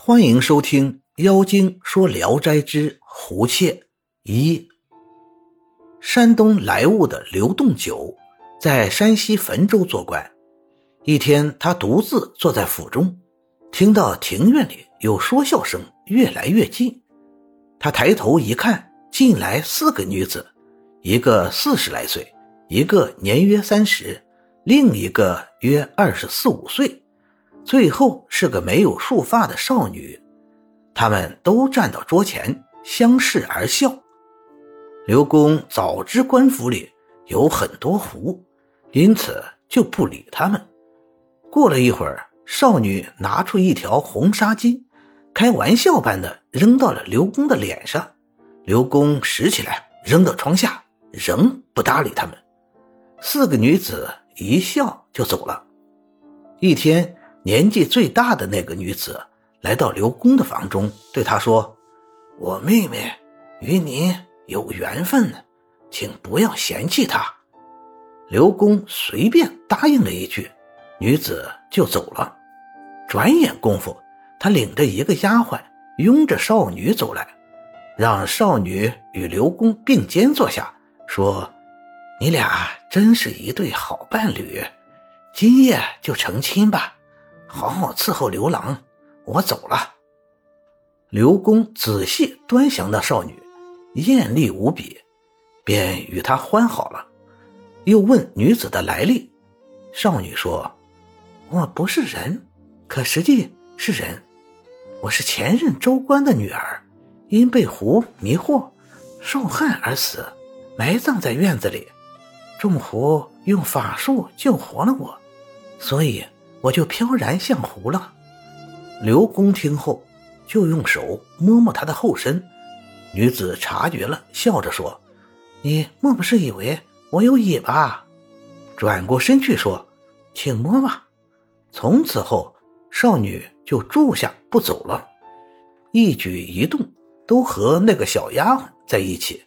欢迎收听《妖精说聊斋之胡妾》一。山东莱芜的刘洞九在山西汾州做官。一天，他独自坐在府中，听到庭院里有说笑声越来越近。他抬头一看，进来四个女子，一个四十来岁，一个年约三十，另一个约二十四五岁。最后是个没有束发的少女，他们都站到桌前相视而笑。刘公早知官府里有很多狐，因此就不理他们。过了一会儿，少女拿出一条红纱巾，开玩笑般的扔到了刘公的脸上。刘公拾起来扔到窗下，仍不搭理他们。四个女子一笑就走了。一天。年纪最大的那个女子来到刘公的房中，对他说：“我妹妹与你有缘分，请不要嫌弃她。”刘公随便答应了一句，女子就走了。转眼功夫，他领着一个丫鬟，拥着少女走来，让少女与刘公并肩坐下，说：“你俩真是一对好伴侣，今夜就成亲吧。”好好伺候刘郎，我走了。刘公仔细端详那少女，艳丽无比，便与她欢好了。又问女子的来历，少女说：“我不是人，可实际是人。我是前任州官的女儿，因被狐迷惑，受害而死，埋葬在院子里。众狐用法术救活了我，所以。”我就飘然像狐了。刘公听后，就用手摸摸她的后身。女子察觉了，笑着说：“你莫不是以为我有尾巴？”转过身去说：“请摸吧。”从此后，少女就住下不走了，一举一动都和那个小丫鬟在一起。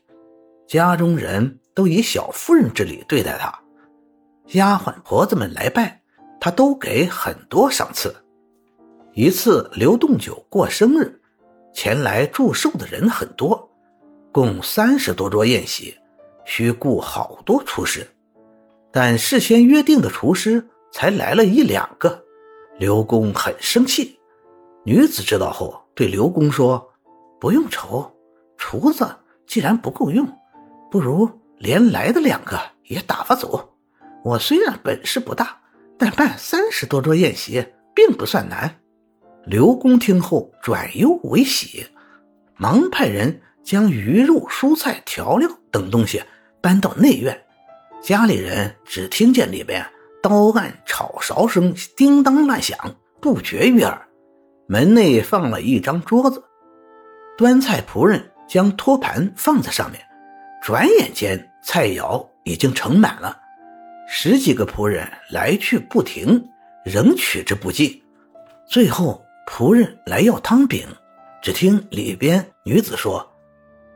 家中人都以小夫人之礼对待她，丫鬟婆子们来拜。他都给很多赏赐。一次，刘洞九过生日，前来祝寿的人很多，共三十多桌宴席，需雇好多厨师，但事先约定的厨师才来了一两个，刘公很生气。女子知道后，对刘公说：“不用愁，厨子既然不够用，不如连来的两个也打发走。我虽然本事不大。”但办三十多桌宴席并不算难。刘公听后转忧为喜，忙派人将鱼肉、蔬菜、调料等东西搬到内院。家里人只听见里边刀案、炒勺声叮当乱响，不绝于耳。门内放了一张桌子，端菜仆人将托盘放在上面，转眼间菜肴已经盛满了。十几个仆人来去不停，仍取之不尽。最后，仆人来要汤饼，只听里边女子说：“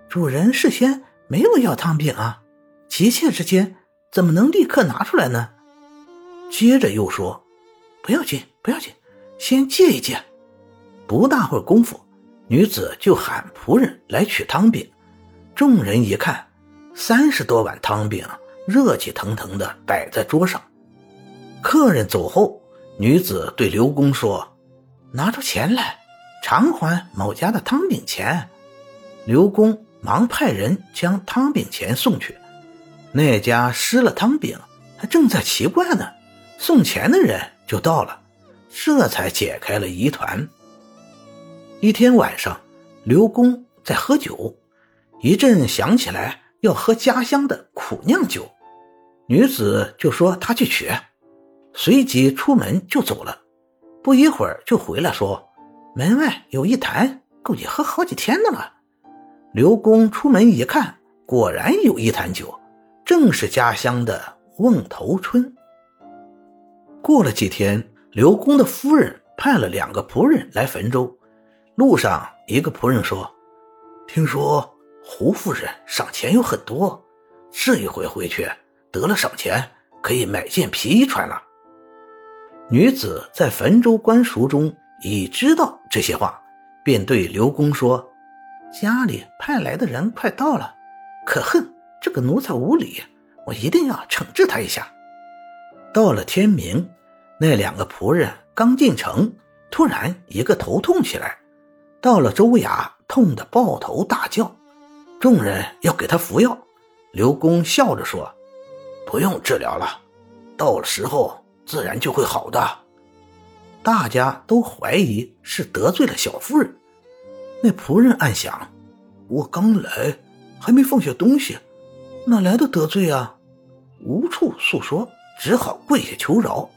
主人事先没有要汤饼啊，急切之间怎么能立刻拿出来呢？”接着又说：“不要紧，不要紧，先借一借。”不大会功夫，女子就喊仆人来取汤饼。众人一看，三十多碗汤饼。热气腾腾的摆在桌上，客人走后，女子对刘公说：“拿出钱来，偿还某家的汤饼钱。”刘公忙派人将汤饼钱送去。那家失了汤饼，还正在奇怪呢，送钱的人就到了，这才解开了疑团。一天晚上，刘公在喝酒，一阵想起来要喝家乡的苦酿酒。女子就说：“她去取。”随即出门就走了。不一会儿就回来，说：“门外有一坛，够你喝好几天的了。”刘公出门一看，果然有一坛酒，正是家乡的瓮头春。过了几天，刘公的夫人派了两个仆人来汾州。路上，一个仆人说：“听说胡夫人赏钱有很多，这一回回去。”得了赏钱，可以买件皮衣穿了。女子在汾州官塾中已知道这些话，便对刘公说：“家里派来的人快到了，可恨这个奴才无礼，我一定要惩治他一下。”到了天明，那两个仆人刚进城，突然一个头痛起来，到了州衙，痛得抱头大叫。众人要给他服药，刘公笑着说：“不用治疗了，到了时候自然就会好的。”大家都怀疑是得罪了小夫人。那仆人暗想：“我刚来，还没放下东西，哪来的得罪啊？无处诉说。”只好跪下求饶，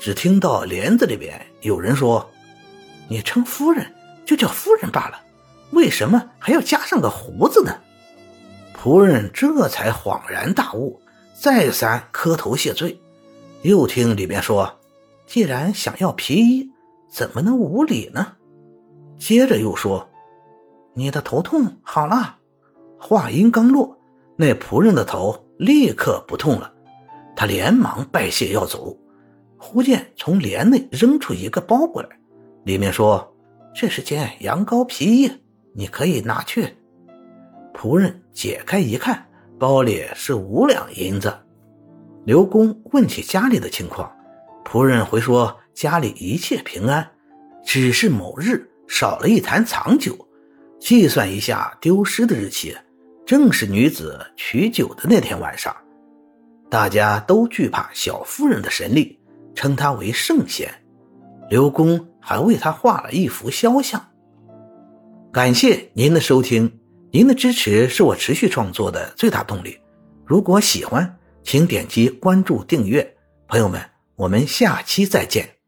只听到帘子里边有人说：“你称夫人就叫夫人罢了，为什么还要加上个胡子呢？”仆人这才恍然大悟，再三磕头谢罪。又听里面说：“既然想要皮衣，怎么能无礼呢？”接着又说：“你的头痛好了。”话音刚落，那仆人的头立刻不痛了。他连忙拜谢要走，忽见从帘内扔出一个包过来，里面说：“这是件羊羔皮衣，你可以拿去。”仆人解开一看，包里是五两银子。刘公问起家里的情况，仆人回说家里一切平安，只是某日少了一坛藏酒。计算一下丢失的日期，正是女子取酒的那天晚上。大家都惧怕小夫人的神力，称她为圣贤。刘公还为她画了一幅肖像。感谢您的收听，您的支持是我持续创作的最大动力。如果喜欢，请点击关注订阅。朋友们，我们下期再见。